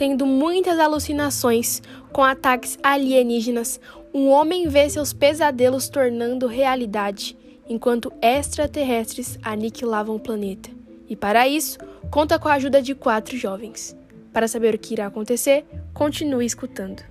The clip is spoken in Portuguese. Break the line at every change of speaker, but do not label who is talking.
tendo muitas alucinações com ataques alienígenas, um homem vê seus pesadelos tornando realidade, enquanto extraterrestres aniquilavam o planeta. E para isso, conta com a ajuda de quatro jovens. Para saber o que irá acontecer, continue escutando.